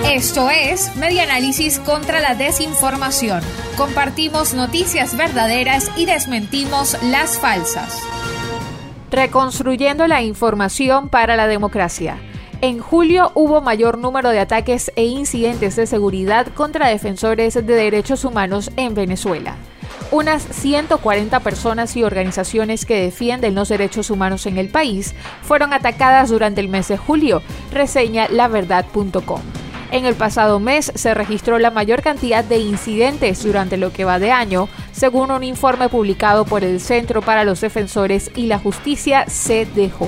Esto es Media Análisis contra la Desinformación. Compartimos noticias verdaderas y desmentimos las falsas. Reconstruyendo la información para la democracia. En julio hubo mayor número de ataques e incidentes de seguridad contra defensores de derechos humanos en Venezuela. Unas 140 personas y organizaciones que defienden los derechos humanos en el país fueron atacadas durante el mes de julio, reseña laverdad.com. En el pasado mes se registró la mayor cantidad de incidentes durante lo que va de año, según un informe publicado por el Centro para los Defensores y la Justicia CDJ.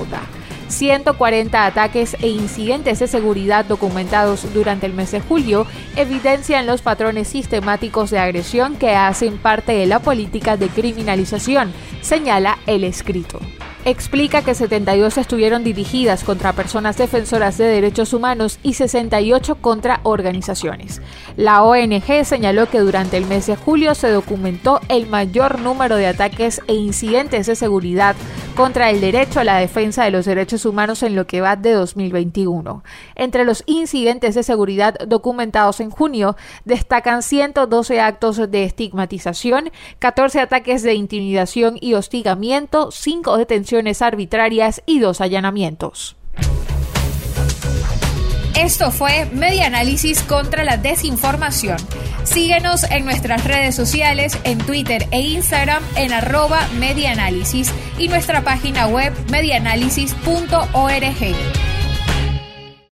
140 ataques e incidentes de seguridad documentados durante el mes de julio evidencian los patrones sistemáticos de agresión que hacen parte de la política de criminalización, señala el escrito explica que 72 estuvieron dirigidas contra personas defensoras de derechos humanos y 68 contra organizaciones. La ONG señaló que durante el mes de julio se documentó el mayor número de ataques e incidentes de seguridad contra el derecho a la defensa de los derechos humanos en lo que va de 2021. Entre los incidentes de seguridad documentados en junio destacan 112 actos de estigmatización, 14 ataques de intimidación y hostigamiento, 5 detenciones arbitrarias y 2 allanamientos. Esto fue Media Análisis contra la Desinformación. Síguenos en nuestras redes sociales, en Twitter e Instagram en arroba medianálisis y nuestra página web medianálisis.org.